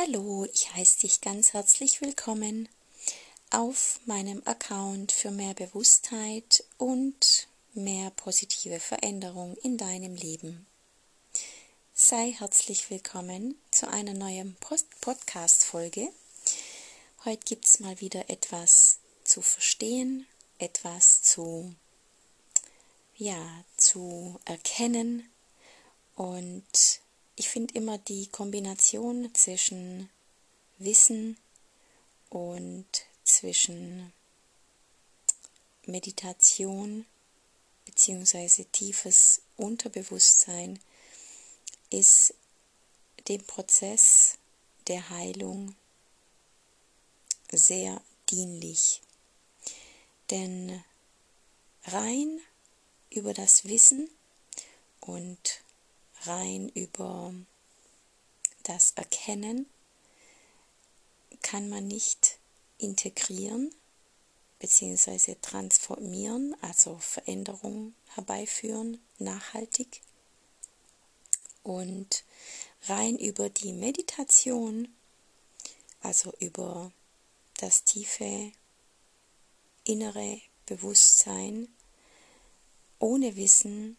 Hallo, ich heiße dich ganz herzlich willkommen auf meinem Account für mehr Bewusstheit und mehr positive Veränderung in deinem Leben. Sei herzlich willkommen zu einer neuen Podcast-Folge. Heute gibt es mal wieder etwas zu verstehen, etwas zu, ja, zu erkennen und ich finde immer die Kombination zwischen Wissen und zwischen Meditation bzw. tiefes Unterbewusstsein ist dem Prozess der Heilung sehr dienlich. Denn rein über das Wissen und rein über das Erkennen kann man nicht integrieren bzw. transformieren, also Veränderungen herbeiführen, nachhaltig. Und rein über die Meditation, also über das tiefe innere Bewusstsein, ohne Wissen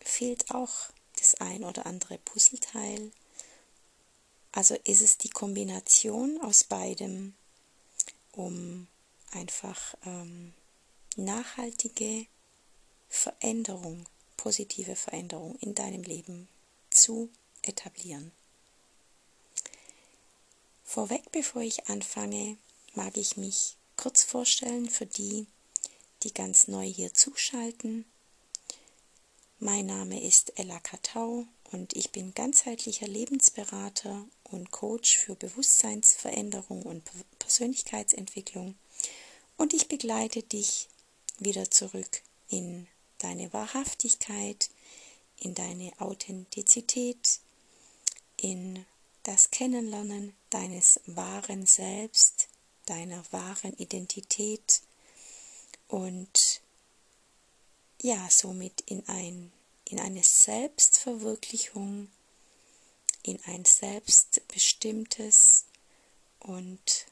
fehlt auch das ein oder andere Puzzleteil. Also ist es die Kombination aus beidem, um einfach ähm, nachhaltige Veränderung, positive Veränderung in deinem Leben zu etablieren. Vorweg, bevor ich anfange, mag ich mich kurz vorstellen für die, die ganz neu hier zuschalten. Mein Name ist Ella Katau und ich bin ganzheitlicher Lebensberater und Coach für Bewusstseinsveränderung und Persönlichkeitsentwicklung. Und ich begleite dich wieder zurück in deine Wahrhaftigkeit, in deine Authentizität, in das Kennenlernen deines wahren Selbst, deiner wahren Identität. Und ja, somit in, ein, in eine Selbstverwirklichung, in ein selbstbestimmtes und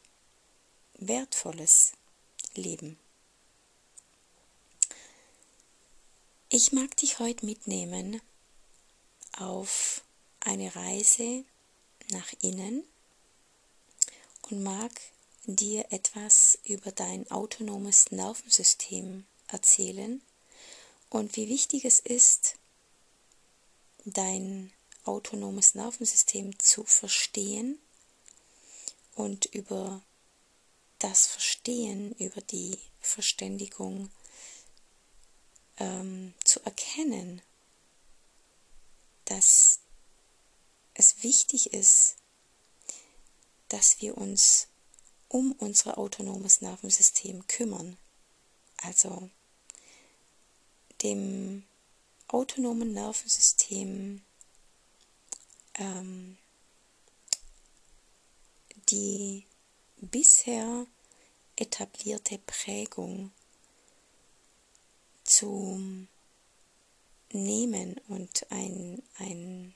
wertvolles Leben. Ich mag dich heute mitnehmen auf eine Reise nach innen und mag dir etwas über dein autonomes Nervensystem erzählen und wie wichtig es ist, dein autonomes Nervensystem zu verstehen und über das Verstehen, über die Verständigung ähm, zu erkennen, dass es wichtig ist, dass wir uns um unser autonomes Nervensystem kümmern. Also dem autonomen Nervensystem ähm, die bisher etablierte Prägung zu nehmen und ein, ein,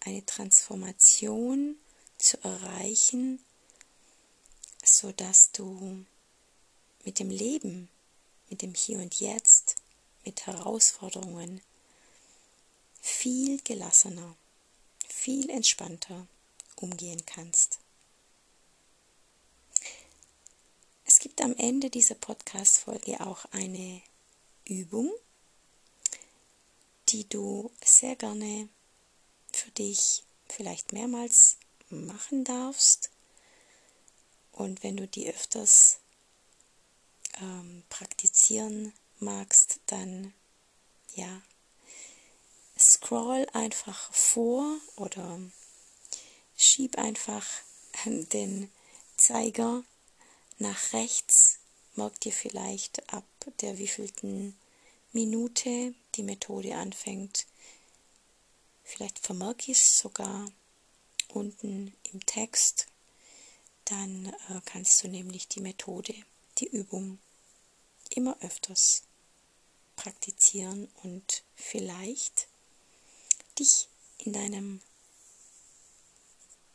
eine Transformation zu erreichen, sodass du mit dem Leben, mit dem Hier und Jetzt mit Herausforderungen viel gelassener, viel entspannter umgehen kannst. Es gibt am Ende dieser Podcast-Folge auch eine Übung, die du sehr gerne für dich vielleicht mehrmals machen darfst. Und wenn du die öfters ähm, praktizieren magst, dann ja, scroll einfach vor oder schieb einfach den Zeiger nach rechts. Merk dir vielleicht ab der wievielten Minute die Methode anfängt. Vielleicht vermerk ich es sogar unten im Text. Dann äh, kannst du nämlich die Methode, die Übung immer öfters praktizieren und vielleicht dich in deinem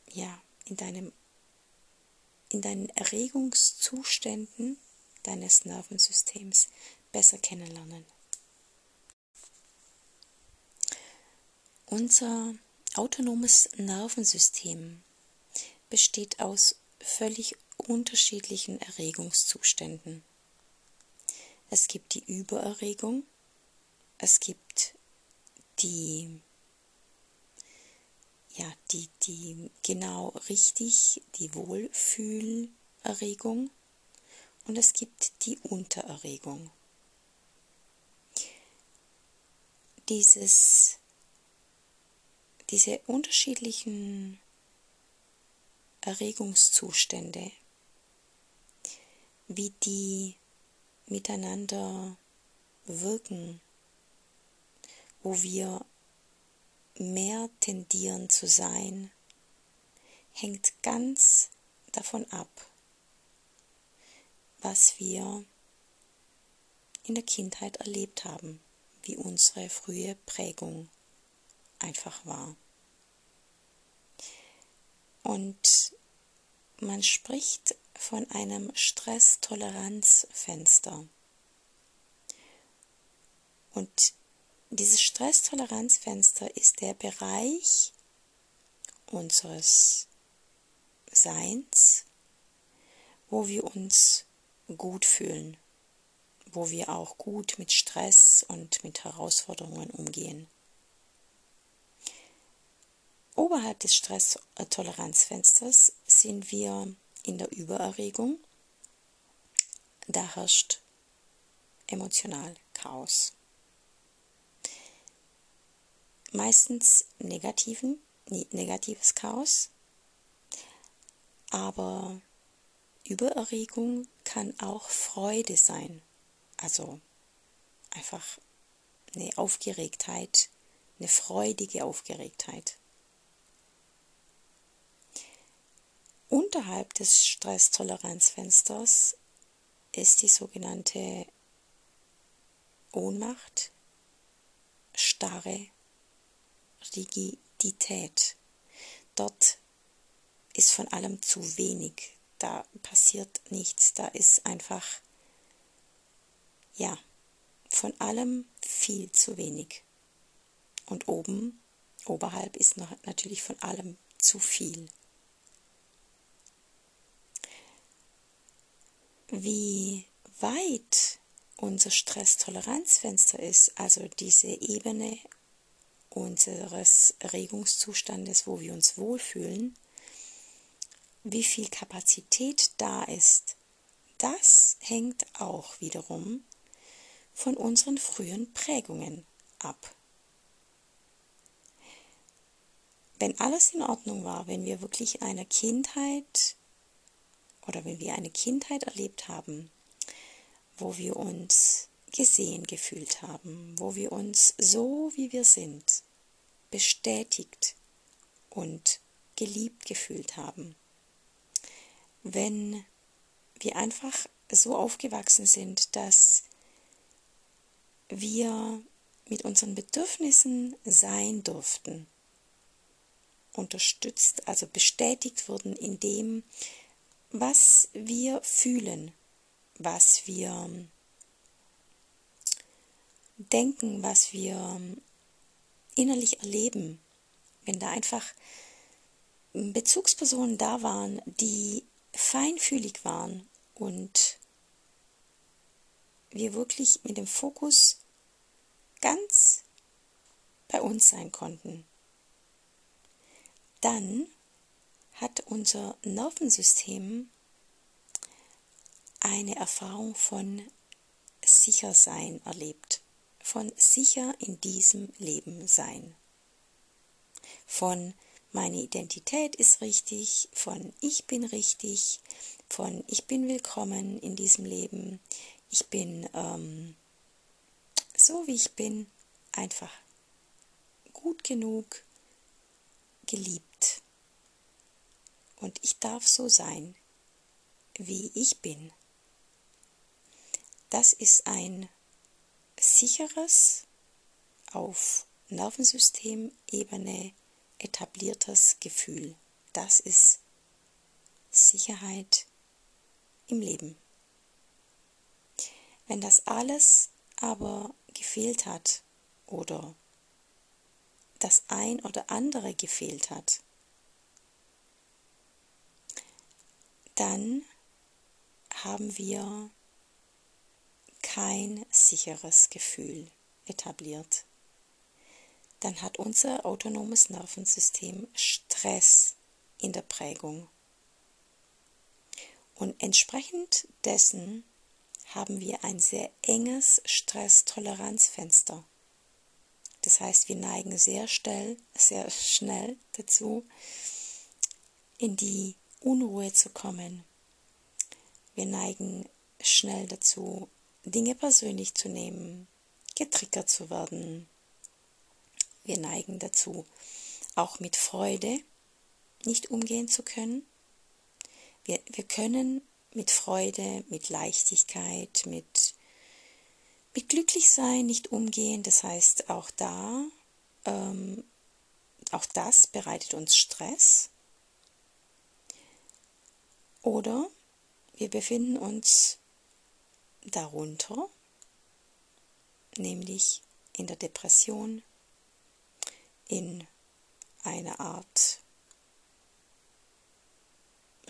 ja, in deinem in deinen Erregungszuständen deines Nervensystems besser kennenlernen. Unser autonomes Nervensystem besteht aus völlig unterschiedlichen Erregungszuständen. Es gibt die Übererregung, es gibt die ja, die, die genau richtig, die Wohlfühlerregung und es gibt die Untererregung. Dieses, diese unterschiedlichen Erregungszustände, wie die miteinander wirken, wo wir mehr tendieren zu sein, hängt ganz davon ab, was wir in der Kindheit erlebt haben, wie unsere frühe Prägung einfach war. Und man spricht von einem Stresstoleranzfenster. Und dieses Stresstoleranzfenster ist der Bereich unseres Seins, wo wir uns gut fühlen, wo wir auch gut mit Stress und mit Herausforderungen umgehen. Oberhalb des Stresstoleranzfensters sind wir in der Übererregung. Da herrscht emotional Chaos meistens negativen, negatives Chaos, aber Übererregung kann auch Freude sein, also einfach eine Aufgeregtheit, eine freudige Aufgeregtheit. Unterhalb des Stresstoleranzfensters ist die sogenannte Ohnmacht, Starre, Rigidität. Dort ist von allem zu wenig. Da passiert nichts. Da ist einfach, ja, von allem viel zu wenig. Und oben, oberhalb ist natürlich von allem zu viel. Wie weit unser Stresstoleranzfenster ist, also diese Ebene unseres Regungszustandes, wo wir uns wohlfühlen, wie viel Kapazität da ist, das hängt auch wiederum von unseren frühen Prägungen ab. Wenn alles in Ordnung war, wenn wir wirklich in einer Kindheit oder wenn wir eine Kindheit erlebt haben, wo wir uns gesehen gefühlt haben, wo wir uns so, wie wir sind, bestätigt und geliebt gefühlt haben. Wenn wir einfach so aufgewachsen sind, dass wir mit unseren Bedürfnissen sein durften, unterstützt, also bestätigt wurden in dem, was wir fühlen, was wir denken, was wir innerlich erleben, wenn da einfach Bezugspersonen da waren, die feinfühlig waren und wir wirklich mit dem Fokus ganz bei uns sein konnten, dann hat unser Nervensystem eine Erfahrung von Sichersein erlebt von sicher in diesem Leben sein. Von meine Identität ist richtig, von ich bin richtig, von ich bin willkommen in diesem Leben, ich bin ähm, so wie ich bin, einfach gut genug, geliebt. Und ich darf so sein, wie ich bin. Das ist ein sicheres, auf Nervensystemebene etabliertes Gefühl, das ist Sicherheit im Leben. Wenn das alles aber gefehlt hat oder das ein oder andere gefehlt hat, dann haben wir kein sicheres Gefühl etabliert. Dann hat unser autonomes Nervensystem Stress in der Prägung. Und entsprechend dessen haben wir ein sehr enges Stresstoleranzfenster. Das heißt, wir neigen sehr schnell, sehr schnell dazu, in die Unruhe zu kommen. Wir neigen schnell dazu, Dinge persönlich zu nehmen, getriggert zu werden. Wir neigen dazu, auch mit Freude nicht umgehen zu können. Wir, wir können mit Freude, mit Leichtigkeit, mit, mit Glücklichsein nicht umgehen. Das heißt, auch da, ähm, auch das bereitet uns Stress. Oder wir befinden uns darunter, nämlich in der Depression, in einer Art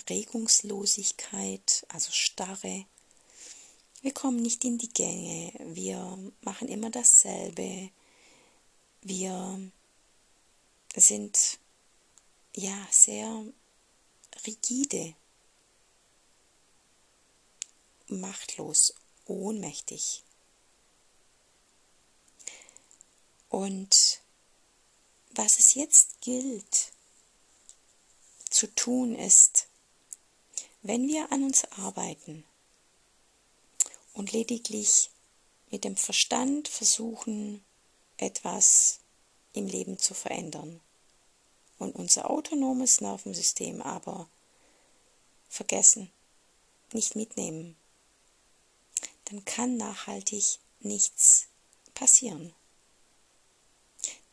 Regungslosigkeit, also Starre. Wir kommen nicht in die Gänge, wir machen immer dasselbe, wir sind ja sehr rigide machtlos, ohnmächtig. Und was es jetzt gilt zu tun ist, wenn wir an uns arbeiten und lediglich mit dem Verstand versuchen, etwas im Leben zu verändern und unser autonomes Nervensystem aber vergessen, nicht mitnehmen, dann kann nachhaltig nichts passieren.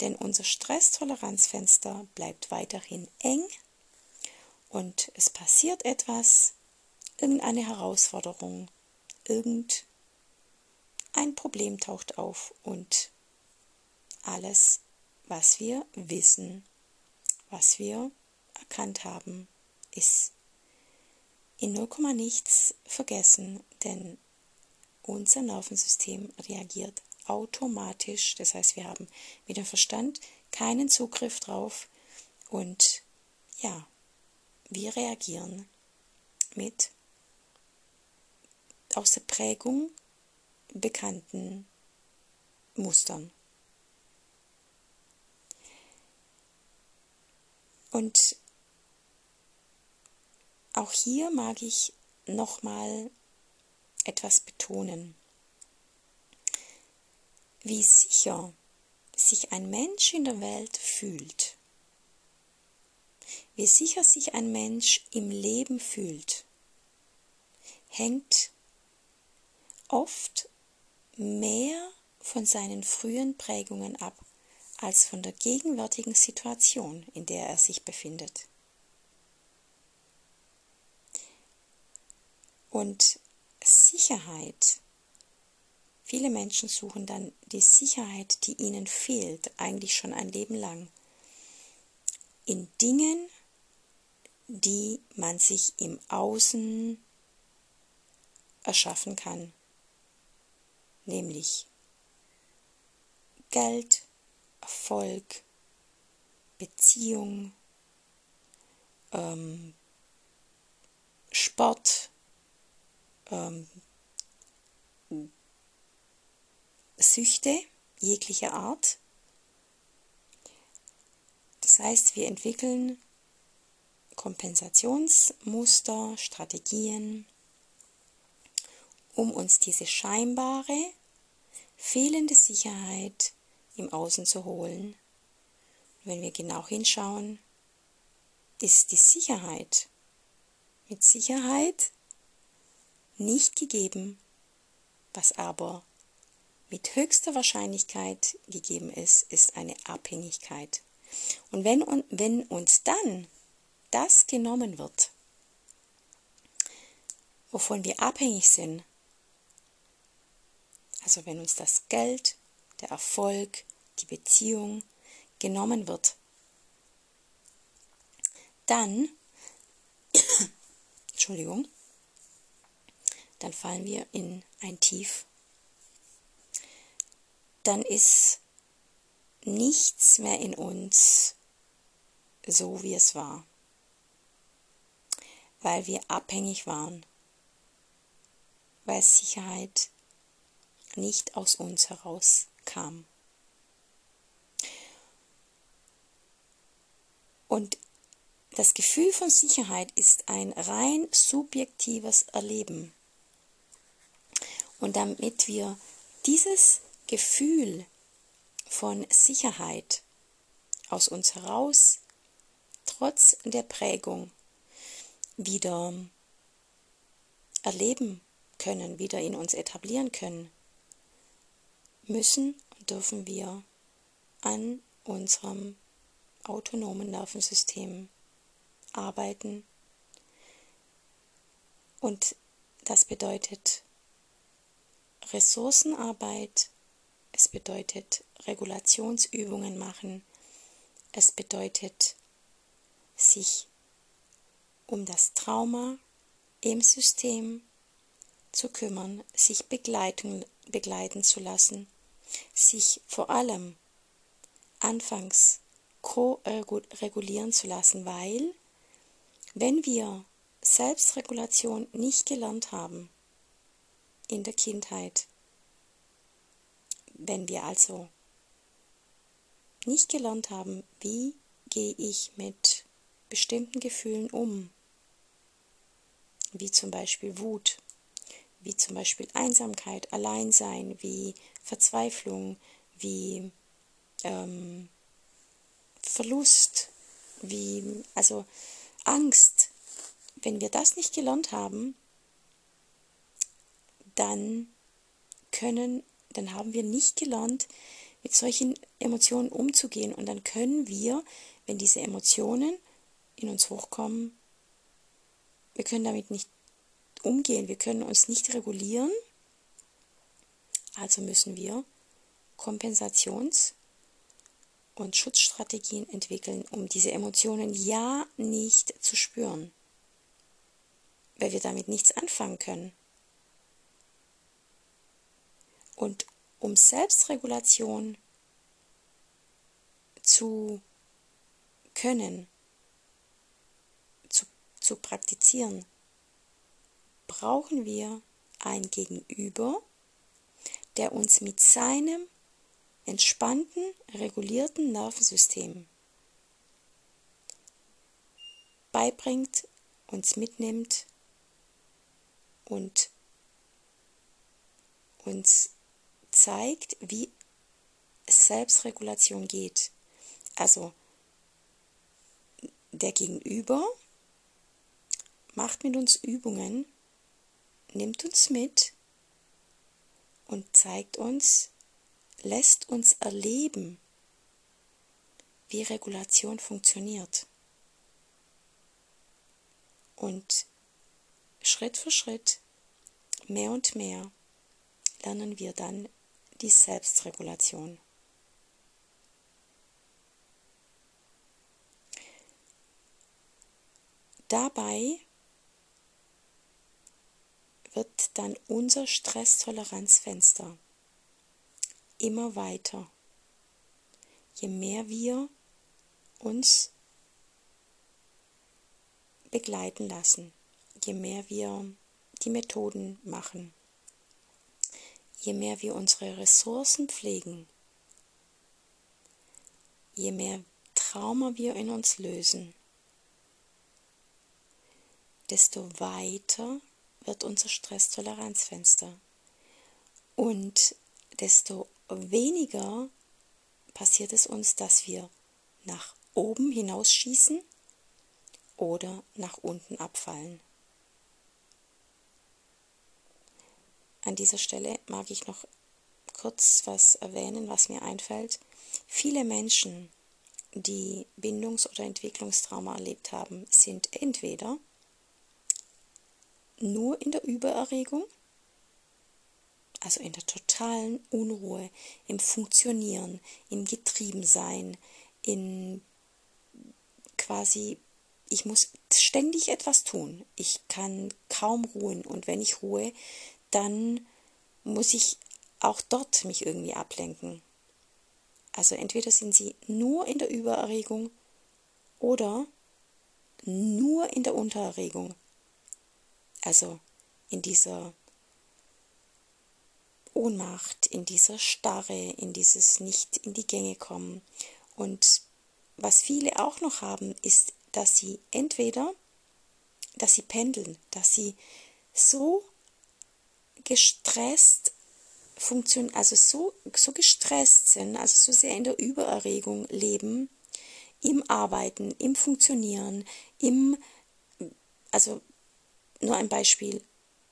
Denn unser Stresstoleranzfenster bleibt weiterhin eng und es passiert etwas, irgendeine Herausforderung, irgendein Problem taucht auf und alles, was wir wissen, was wir erkannt haben, ist in 0, nichts vergessen, denn unser Nervensystem reagiert automatisch. Das heißt, wir haben mit dem Verstand keinen Zugriff drauf und ja, wir reagieren mit aus der Prägung bekannten Mustern. Und auch hier mag ich nochmal etwas betonen. Wie sicher sich ein Mensch in der Welt fühlt, wie sicher sich ein Mensch im Leben fühlt, hängt oft mehr von seinen frühen Prägungen ab als von der gegenwärtigen Situation, in der er sich befindet. Und Sicherheit. Viele Menschen suchen dann die Sicherheit, die ihnen fehlt, eigentlich schon ein Leben lang, in Dingen, die man sich im Außen erschaffen kann, nämlich Geld, Erfolg, Beziehung, ähm, Sport, ähm, Süchte jeglicher Art. Das heißt, wir entwickeln Kompensationsmuster, Strategien, um uns diese scheinbare fehlende Sicherheit im Außen zu holen. Wenn wir genau hinschauen, ist die Sicherheit mit Sicherheit nicht gegeben, was aber mit höchster Wahrscheinlichkeit gegeben ist, ist eine Abhängigkeit. Und wenn, wenn uns dann das genommen wird, wovon wir abhängig sind, also wenn uns das Geld, der Erfolg, die Beziehung genommen wird, dann, Entschuldigung, dann fallen wir in ein Tief. Dann ist nichts mehr in uns so, wie es war, weil wir abhängig waren, weil Sicherheit nicht aus uns heraus kam. Und das Gefühl von Sicherheit ist ein rein subjektives Erleben. Und damit wir dieses Gefühl von Sicherheit aus uns heraus, trotz der Prägung, wieder erleben können, wieder in uns etablieren können, müssen und dürfen wir an unserem autonomen Nervensystem arbeiten. Und das bedeutet Ressourcenarbeit, es bedeutet Regulationsübungen machen, es bedeutet sich um das Trauma im System zu kümmern, sich begleiten, begleiten zu lassen, sich vor allem anfangs ko-regulieren zu lassen, weil wenn wir Selbstregulation nicht gelernt haben in der Kindheit, wenn wir also nicht gelernt haben, wie gehe ich mit bestimmten Gefühlen um, wie zum Beispiel Wut, wie zum Beispiel Einsamkeit, Alleinsein, wie Verzweiflung, wie ähm, Verlust, wie also Angst. Wenn wir das nicht gelernt haben, dann können, dann haben wir nicht gelernt, mit solchen Emotionen umzugehen. Und dann können wir, wenn diese Emotionen in uns hochkommen, wir können damit nicht umgehen, wir können uns nicht regulieren, also müssen wir Kompensations- und Schutzstrategien entwickeln, um diese Emotionen ja nicht zu spüren, weil wir damit nichts anfangen können. Und um Selbstregulation zu können, zu, zu praktizieren, brauchen wir ein Gegenüber, der uns mit seinem entspannten, regulierten Nervensystem beibringt, uns mitnimmt und uns zeigt, wie Selbstregulation geht. Also der Gegenüber macht mit uns Übungen, nimmt uns mit und zeigt uns, lässt uns erleben, wie Regulation funktioniert. Und Schritt für Schritt, mehr und mehr, lernen wir dann die Selbstregulation. Dabei wird dann unser Stresstoleranzfenster immer weiter, je mehr wir uns begleiten lassen, je mehr wir die Methoden machen, je mehr wir unsere Ressourcen pflegen, je mehr Trauma wir in uns lösen, desto weiter wird unser Stresstoleranzfenster und desto weniger passiert es uns, dass wir nach oben hinausschießen oder nach unten abfallen. An dieser Stelle mag ich noch kurz was erwähnen, was mir einfällt. Viele Menschen die Bindungs- oder Entwicklungstrauma erlebt haben, sind entweder nur in der Übererregung, also in der totalen Unruhe, im Funktionieren, im Getriebensein, in quasi, ich muss ständig etwas tun. Ich kann kaum ruhen und wenn ich ruhe, dann muss ich auch dort mich irgendwie ablenken. Also entweder sind sie nur in der Übererregung oder nur in der Untererregung. Also in dieser Ohnmacht, in dieser Starre, in dieses nicht in die Gänge kommen. Und was viele auch noch haben, ist, dass sie entweder, dass sie pendeln, dass sie so gestresst funktionieren, also so, so gestresst sind, also so sehr in der Übererregung leben, im Arbeiten, im Funktionieren, im, also nur ein Beispiel,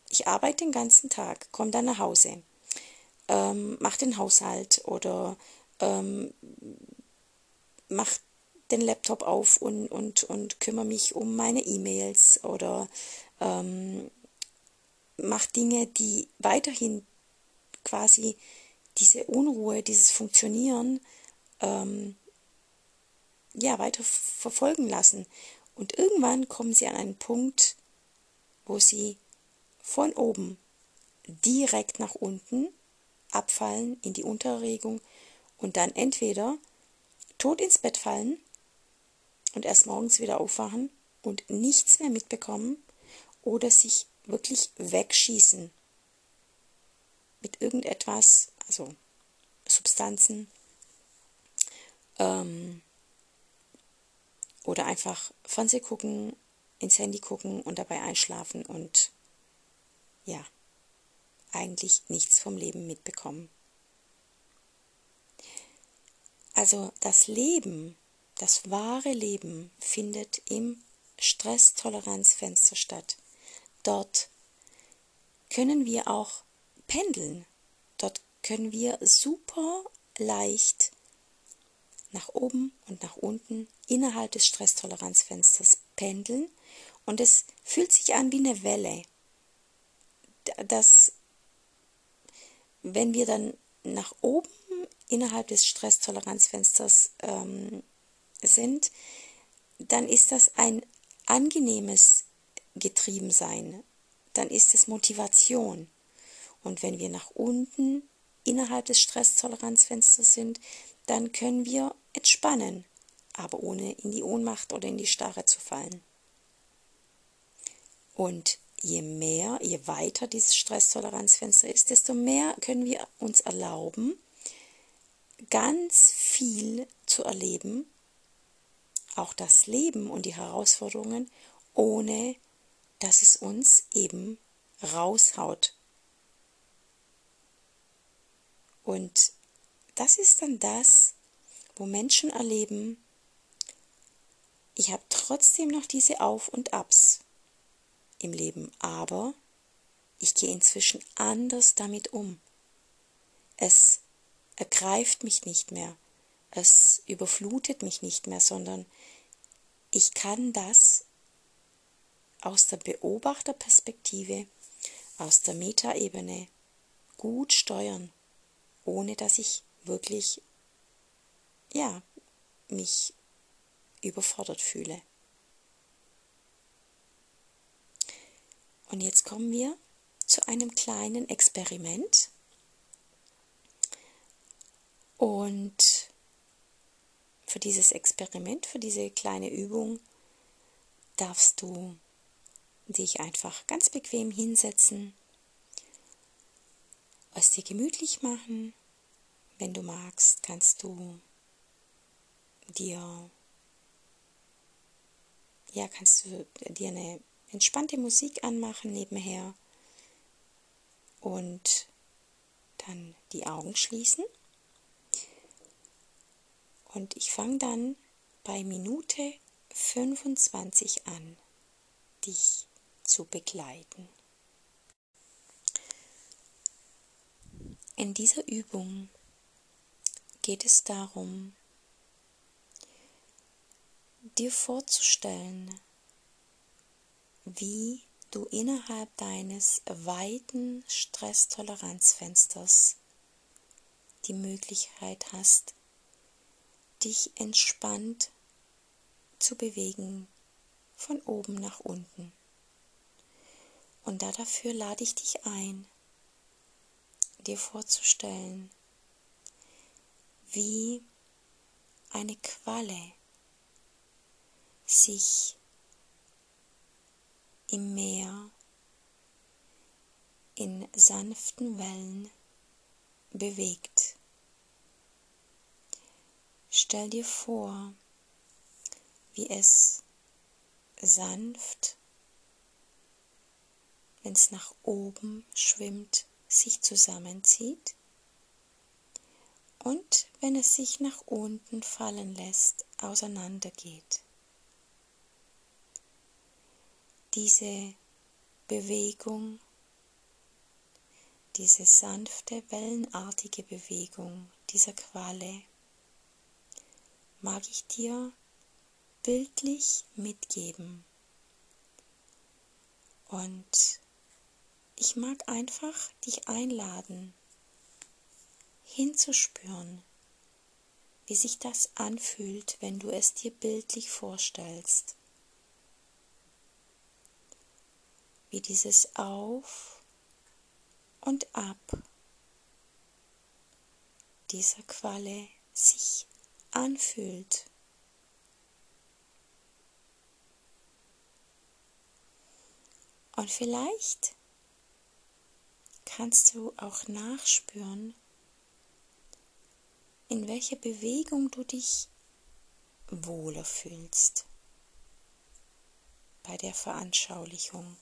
ich arbeite den ganzen Tag, komme dann nach Hause, ähm, mache den Haushalt oder ähm, mache den Laptop auf und, und, und kümmere mich um meine E-Mails oder ähm, mache Dinge, die weiterhin quasi diese Unruhe, dieses Funktionieren ähm, ja weiter verfolgen lassen. Und irgendwann kommen sie an einen Punkt, wo sie von oben direkt nach unten abfallen in die Untererregung und dann entweder tot ins Bett fallen und erst morgens wieder aufwachen und nichts mehr mitbekommen oder sich wirklich wegschießen mit irgendetwas, also Substanzen ähm, oder einfach Fernseh gucken, ins Handy gucken und dabei einschlafen und ja, eigentlich nichts vom Leben mitbekommen. Also das Leben, das wahre Leben findet im Stresstoleranzfenster statt. Dort können wir auch pendeln. Dort können wir super leicht nach oben und nach unten innerhalb des Stresstoleranzfensters pendeln und es fühlt sich an wie eine Welle. Das, wenn wir dann nach oben innerhalb des Stresstoleranzfensters ähm, sind, dann ist das ein angenehmes Getriebensein. Dann ist es Motivation. Und wenn wir nach unten innerhalb des Stresstoleranzfensters sind, dann können wir entspannen, aber ohne in die Ohnmacht oder in die Starre zu fallen. Und je mehr, je weiter dieses Stresstoleranzfenster ist, desto mehr können wir uns erlauben, ganz viel zu erleben, auch das Leben und die Herausforderungen, ohne dass es uns eben raushaut Und das ist dann das, wo Menschen erleben, ich habe trotzdem noch diese Auf und Abs im Leben, aber ich gehe inzwischen anders damit um. Es ergreift mich nicht mehr, es überflutet mich nicht mehr, sondern ich kann das aus der Beobachterperspektive, aus der Metaebene gut steuern ohne dass ich wirklich, ja, mich überfordert fühle. Und jetzt kommen wir zu einem kleinen Experiment. Und für dieses Experiment, für diese kleine Übung, darfst du dich einfach ganz bequem hinsetzen, es dir gemütlich machen wenn du magst, kannst du dir ja, kannst du dir eine entspannte Musik anmachen nebenher und dann die Augen schließen. Und ich fange dann bei Minute 25 an, dich zu begleiten. In dieser Übung geht es darum, dir vorzustellen, wie du innerhalb deines weiten Stresstoleranzfensters die Möglichkeit hast, dich entspannt zu bewegen von oben nach unten. Und da dafür lade ich dich ein, dir vorzustellen, wie eine Qualle sich im Meer in sanften Wellen bewegt. Stell dir vor, wie es sanft, wenn es nach oben schwimmt, sich zusammenzieht und wenn es sich nach unten fallen lässt, auseinandergeht. Diese Bewegung, diese sanfte, wellenartige Bewegung dieser Qualle mag ich dir bildlich mitgeben. Und ich mag einfach dich einladen, hinzuspüren, wie sich das anfühlt, wenn du es dir bildlich vorstellst. Wie dieses Auf und Ab dieser Qualle sich anfühlt. Und vielleicht kannst du auch nachspüren, in welcher Bewegung du dich wohler fühlst bei der Veranschaulichung.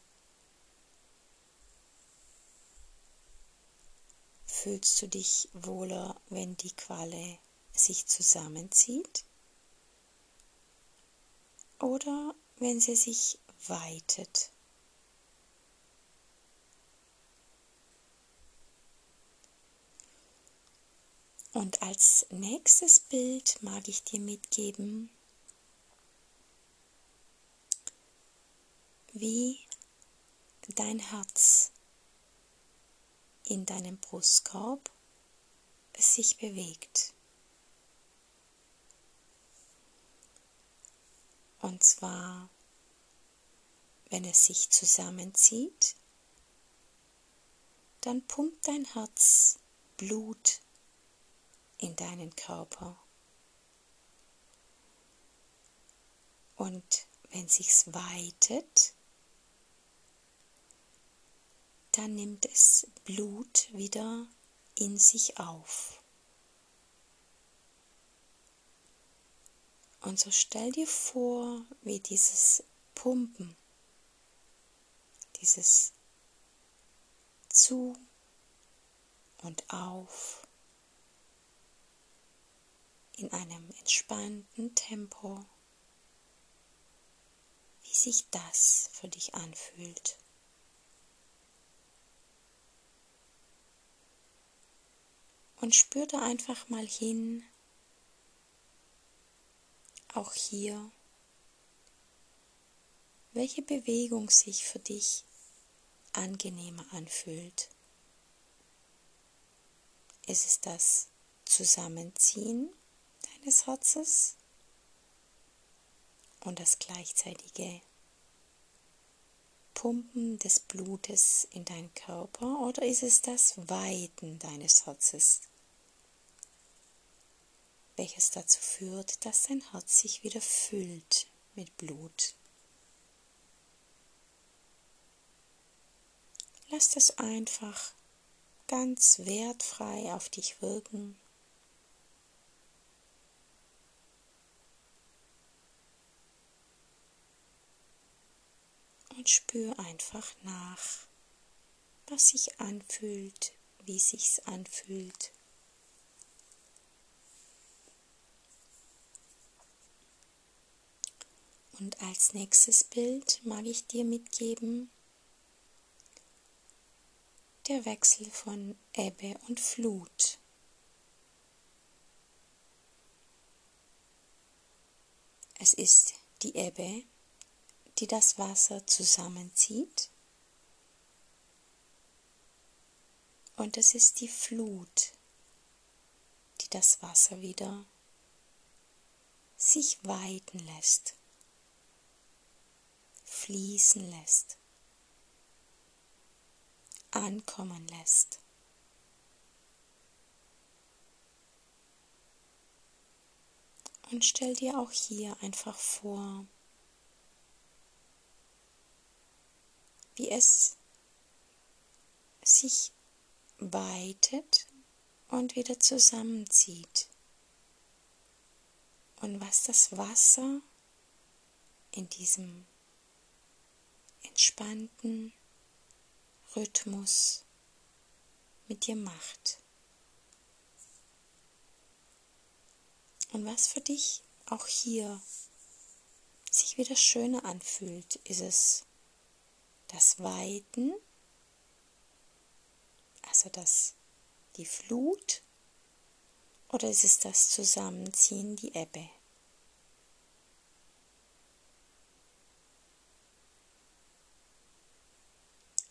Fühlst du dich wohler, wenn die Qualle sich zusammenzieht? Oder wenn sie sich weitet? Und als nächstes Bild mag ich dir mitgeben, wie dein Herz in deinem Brustkorb sich bewegt. Und zwar, wenn es sich zusammenzieht, dann pumpt dein Herz Blut in deinen Körper. Und wenn sich's weitet, dann nimmt es Blut wieder in sich auf. Und so stell dir vor, wie dieses Pumpen, dieses Zu und Auf in einem entspannten Tempo, wie sich das für dich anfühlt. Und spür da einfach mal hin, auch hier, welche Bewegung sich für dich angenehmer anfühlt. Ist es das Zusammenziehen deines Herzens und das gleichzeitige Pumpen des Blutes in deinen Körper oder ist es das Weiten deines Herzens, welches dazu führt, dass dein Herz sich wieder füllt mit Blut? Lass das einfach ganz wertfrei auf dich wirken und spür einfach nach, was sich anfühlt, wie sich's anfühlt. Und als nächstes Bild mag ich dir mitgeben der Wechsel von Ebbe und Flut. Es ist die Ebbe, die das Wasser zusammenzieht. Und es ist die Flut, die das Wasser wieder sich weiten lässt, fließen lässt, ankommen lässt. Und stell dir auch hier einfach vor, wie es sich weitet und wieder zusammenzieht. Und was das Wasser in diesem entspannten Rhythmus mit dir macht. Und was für dich auch hier sich wieder schöner anfühlt, ist es das Weiten, also das, die Flut, oder ist es das Zusammenziehen, die Ebbe?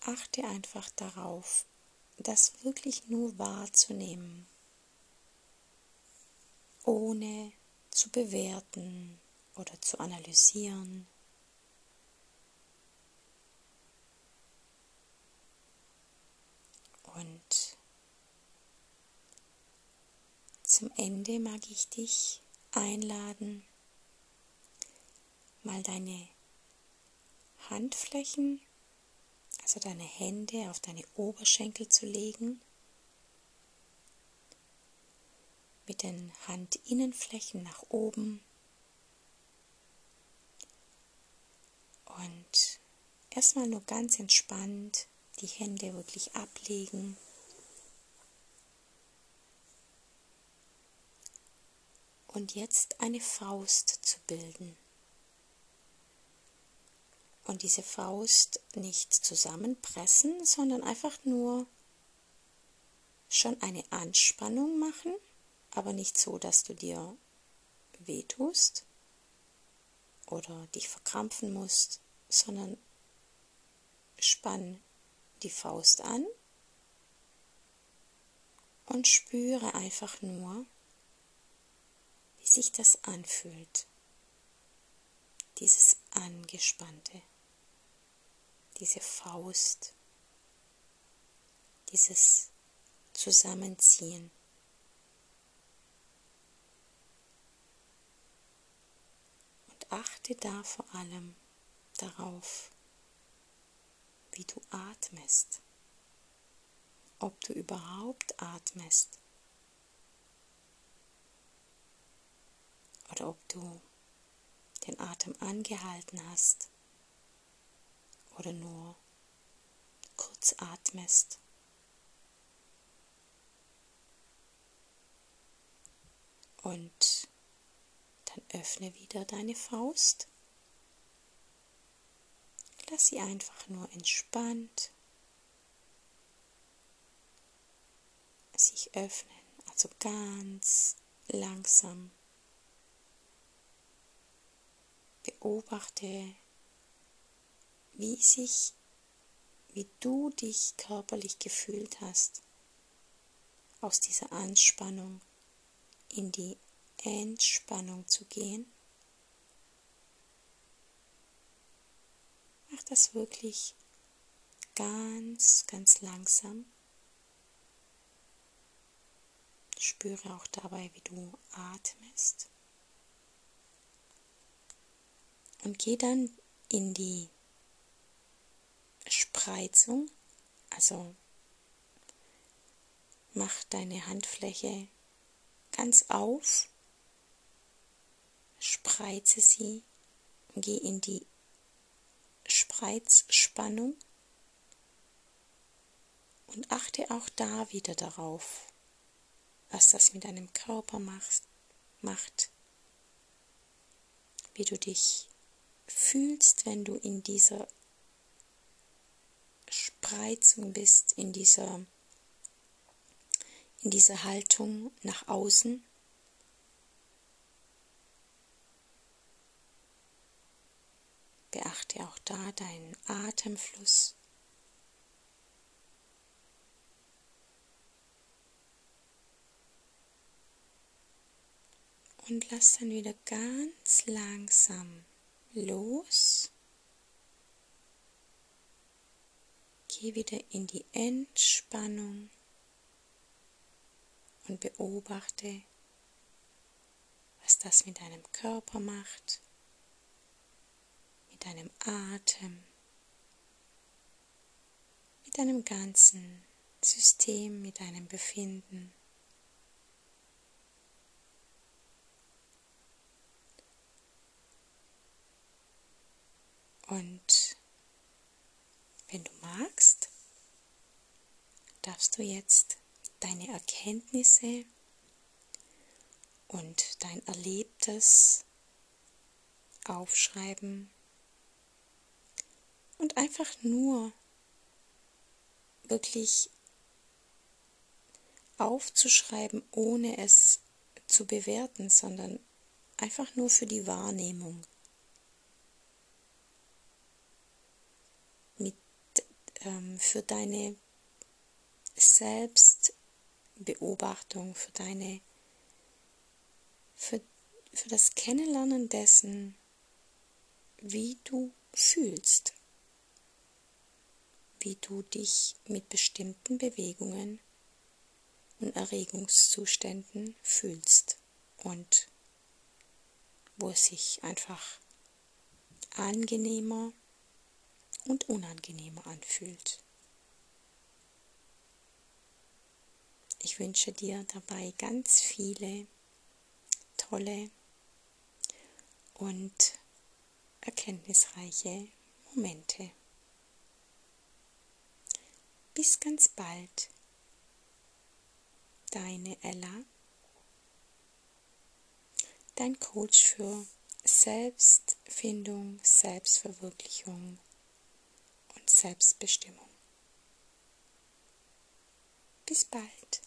Achte einfach darauf, das wirklich nur wahrzunehmen ohne zu bewerten oder zu analysieren. Und zum Ende mag ich dich einladen, mal deine Handflächen, also deine Hände auf deine Oberschenkel zu legen. Mit den Handinnenflächen nach oben. Und erstmal nur ganz entspannt die Hände wirklich ablegen. Und jetzt eine Faust zu bilden. Und diese Faust nicht zusammenpressen, sondern einfach nur schon eine Anspannung machen aber nicht so, dass du dir wehtust oder dich verkrampfen musst, sondern spann die Faust an und spüre einfach nur, wie sich das anfühlt, dieses Angespannte, diese Faust, dieses Zusammenziehen. achte da vor allem darauf, wie du atmest, ob du überhaupt atmest oder ob du den Atem angehalten hast oder nur kurz atmest. Und dann öffne wieder deine Faust. Lass sie einfach nur entspannt sich öffnen, also ganz langsam. Beobachte, wie sich, wie du dich körperlich gefühlt hast aus dieser Anspannung in die Entspannung zu gehen. Mach das wirklich ganz, ganz langsam. Spüre auch dabei, wie du atmest. Und geh dann in die Spreizung, also mach deine Handfläche ganz auf spreize sie, geh in die Spreizspannung und achte auch da wieder darauf, was das mit deinem Körper macht, macht, wie du dich fühlst, wenn du in dieser Spreizung bist, in dieser, in dieser Haltung nach außen beachte auch da deinen Atemfluss. Und lass dann wieder ganz langsam los. Geh wieder in die Entspannung und beobachte, was das mit deinem Körper macht, mit deinem Atem, mit deinem ganzen System, mit deinem Befinden. Und wenn du magst, darfst du jetzt deine Erkenntnisse und dein Erlebtes aufschreiben und einfach nur wirklich aufzuschreiben, ohne es zu bewerten, sondern einfach nur für die Wahrnehmung. Mit, ähm, für deine Selbstbeobachtung, für deine für, für das Kennenlernen dessen, wie du fühlst, wie du dich mit bestimmten Bewegungen und Erregungszuständen fühlst und wo es sich einfach angenehmer und unangenehmer anfühlt. Ich wünsche dir dabei ganz viele tolle und erkenntnisreiche Momente. Bis ganz bald, deine Ella, dein Coach für Selbstfindung, Selbstverwirklichung Selbstbestimmung. Bis bald.